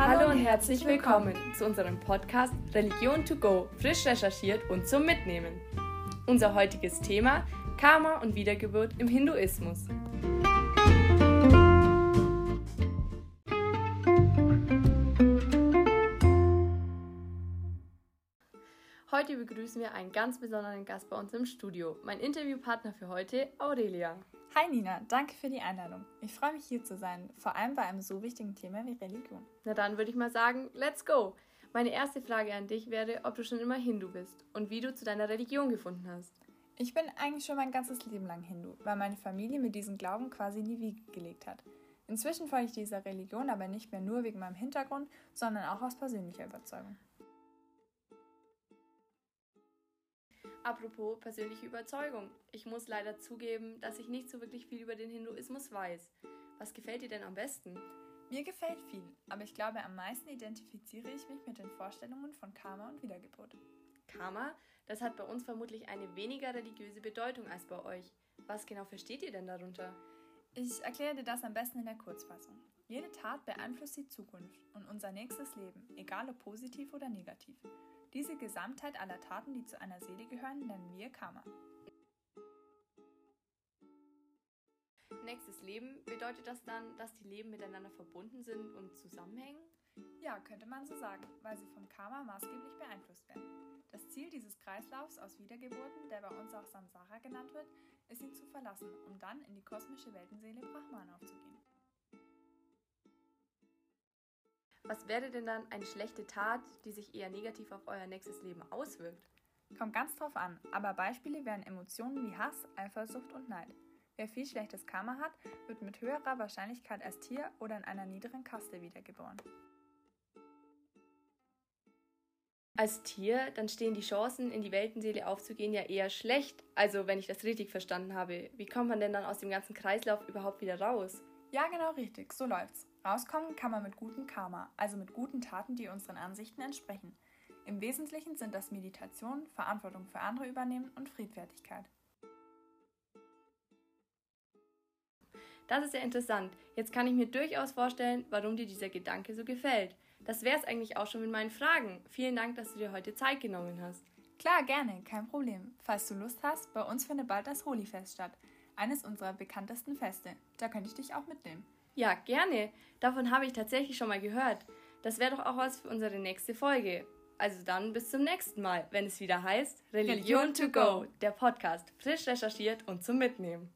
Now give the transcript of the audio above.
Herzlich willkommen zu unserem Podcast Religion to go, frisch recherchiert und zum Mitnehmen. Unser heutiges Thema Karma und Wiedergeburt im Hinduismus. Heute begrüßen wir einen ganz besonderen Gast bei uns im Studio. Mein Interviewpartner für heute, Aurelia. Hi Nina, danke für die Einladung. Ich freue mich hier zu sein, vor allem bei einem so wichtigen Thema wie Religion. Na dann würde ich mal sagen, let's go. Meine erste Frage an dich wäre, ob du schon immer Hindu bist und wie du zu deiner Religion gefunden hast. Ich bin eigentlich schon mein ganzes Leben lang Hindu, weil meine Familie mir diesen Glauben quasi in die Wiege gelegt hat. Inzwischen folge ich dieser Religion aber nicht mehr nur wegen meinem Hintergrund, sondern auch aus persönlicher Überzeugung. Apropos persönliche Überzeugung. Ich muss leider zugeben, dass ich nicht so wirklich viel über den Hinduismus weiß. Was gefällt dir denn am besten? Mir gefällt viel, aber ich glaube, am meisten identifiziere ich mich mit den Vorstellungen von Karma und Wiedergeburt. Karma, das hat bei uns vermutlich eine weniger religiöse Bedeutung als bei euch. Was genau versteht ihr denn darunter? Ich erkläre dir das am besten in der Kurzfassung. Jede Tat beeinflusst die Zukunft und unser nächstes Leben, egal ob positiv oder negativ. Diese Gesamtheit aller Taten, die zu einer Seele gehören, nennen wir Karma. Nächstes Leben, bedeutet das dann, dass die Leben miteinander verbunden sind und zusammenhängen? Ja, könnte man so sagen, weil sie vom Karma maßgeblich beeinflusst werden. Das Ziel dieses Kreislaufs aus Wiedergeburten, der bei uns auch Samsara genannt wird, ist ihn zu verlassen, um dann in die kosmische Weltenseele Brahman aufzugehen. Was wäre denn dann eine schlechte Tat, die sich eher negativ auf euer nächstes Leben auswirkt? Kommt ganz drauf an, aber Beispiele wären Emotionen wie Hass, Eifersucht und Neid. Wer viel schlechtes Karma hat, wird mit höherer Wahrscheinlichkeit als Tier oder in einer niederen Kaste wiedergeboren. Als Tier, dann stehen die Chancen, in die Weltenseele aufzugehen, ja eher schlecht. Also, wenn ich das richtig verstanden habe, wie kommt man denn dann aus dem ganzen Kreislauf überhaupt wieder raus? Ja, genau richtig, so läuft's. Rauskommen kann man mit gutem Karma, also mit guten Taten, die unseren Ansichten entsprechen. Im Wesentlichen sind das Meditation, Verantwortung für andere übernehmen und Friedfertigkeit. Das ist ja interessant. Jetzt kann ich mir durchaus vorstellen, warum dir dieser Gedanke so gefällt. Das wäre es eigentlich auch schon mit meinen Fragen. Vielen Dank, dass du dir heute Zeit genommen hast. Klar, gerne, kein Problem. Falls du Lust hast, bei uns findet bald das Holi-Fest statt. Eines unserer bekanntesten Feste. Da könnte ich dich auch mitnehmen. Ja, gerne. Davon habe ich tatsächlich schon mal gehört. Das wäre doch auch was für unsere nächste Folge. Also dann bis zum nächsten Mal, wenn es wieder heißt Religion, Religion to go, der Podcast, frisch recherchiert und zum Mitnehmen.